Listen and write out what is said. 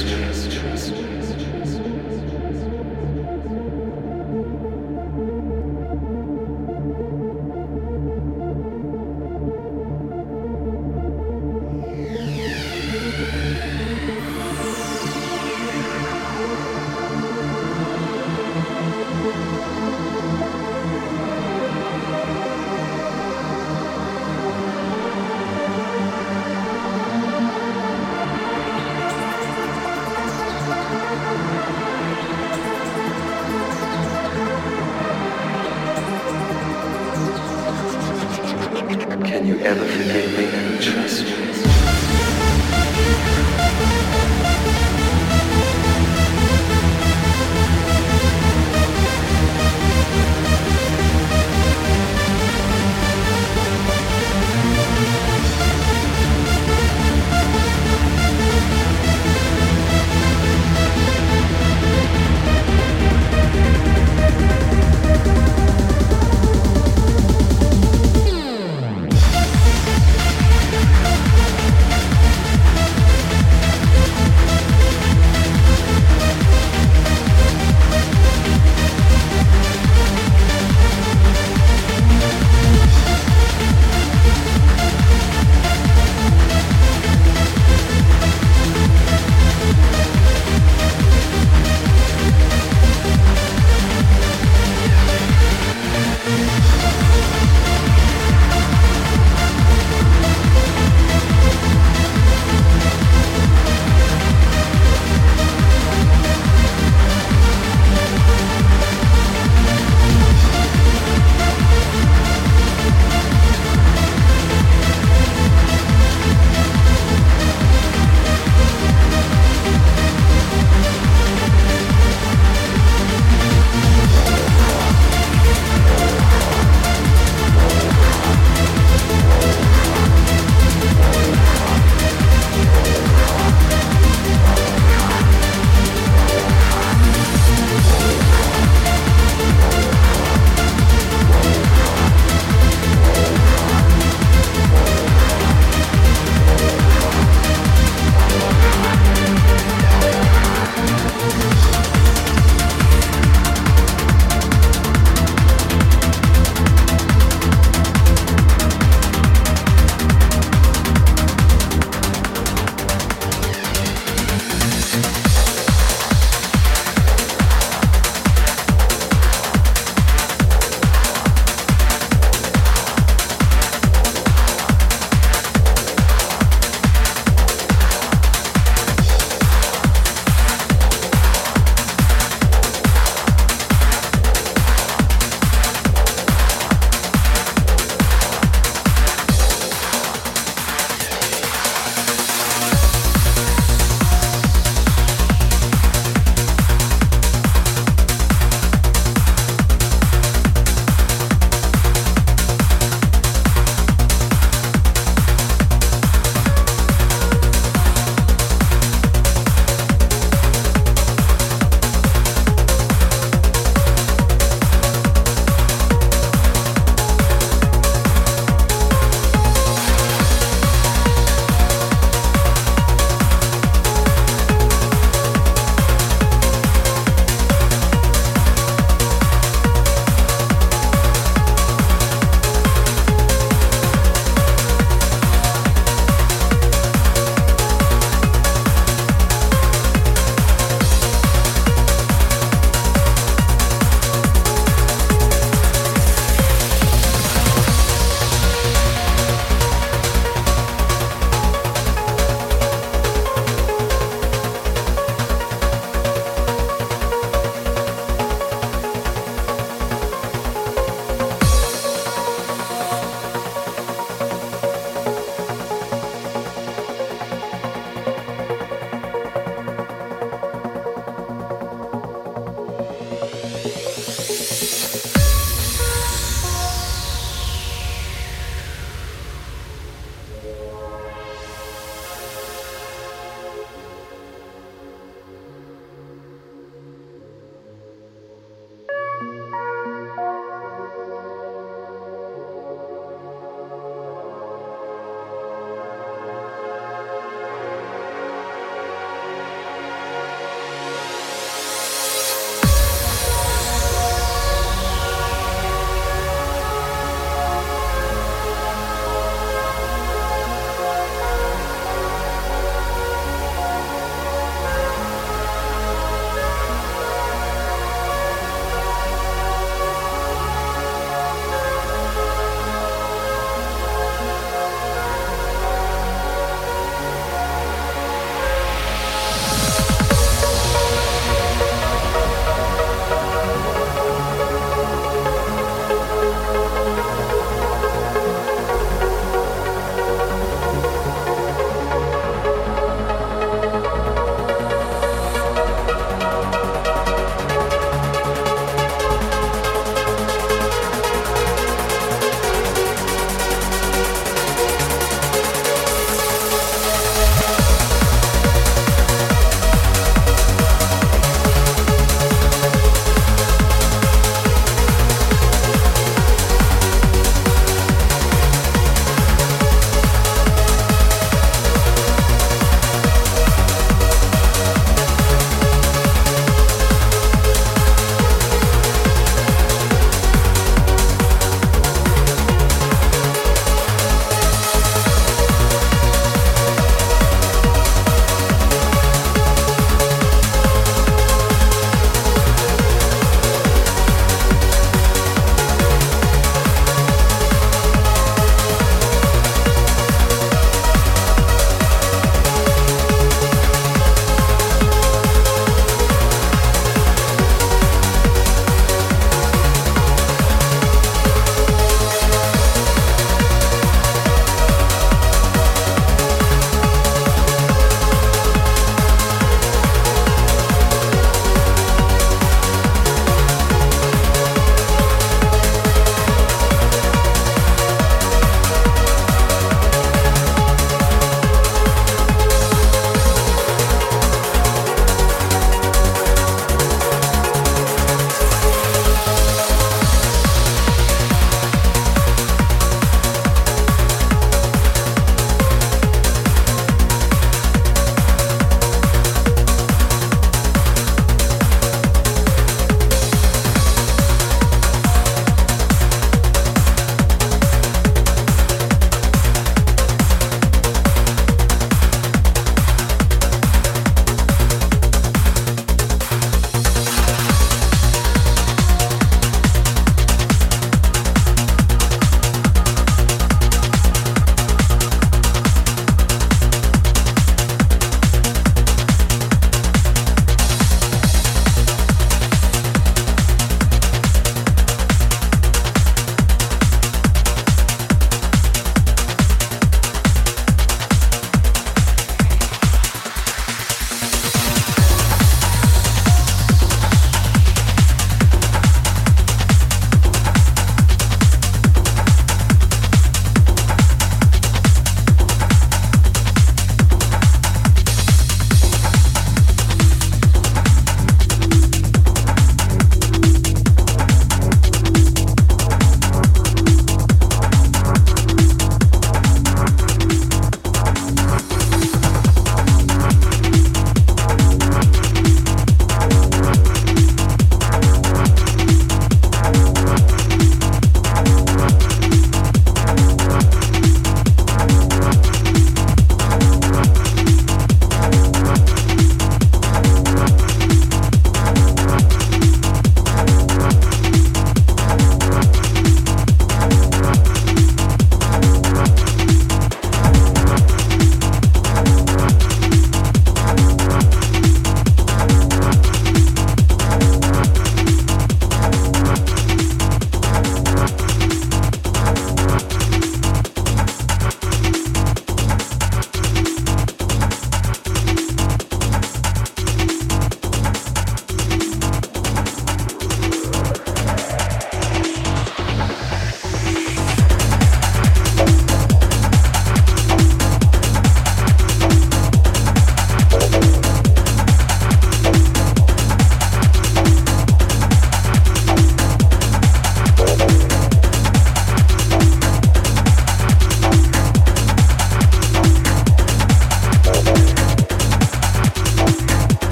and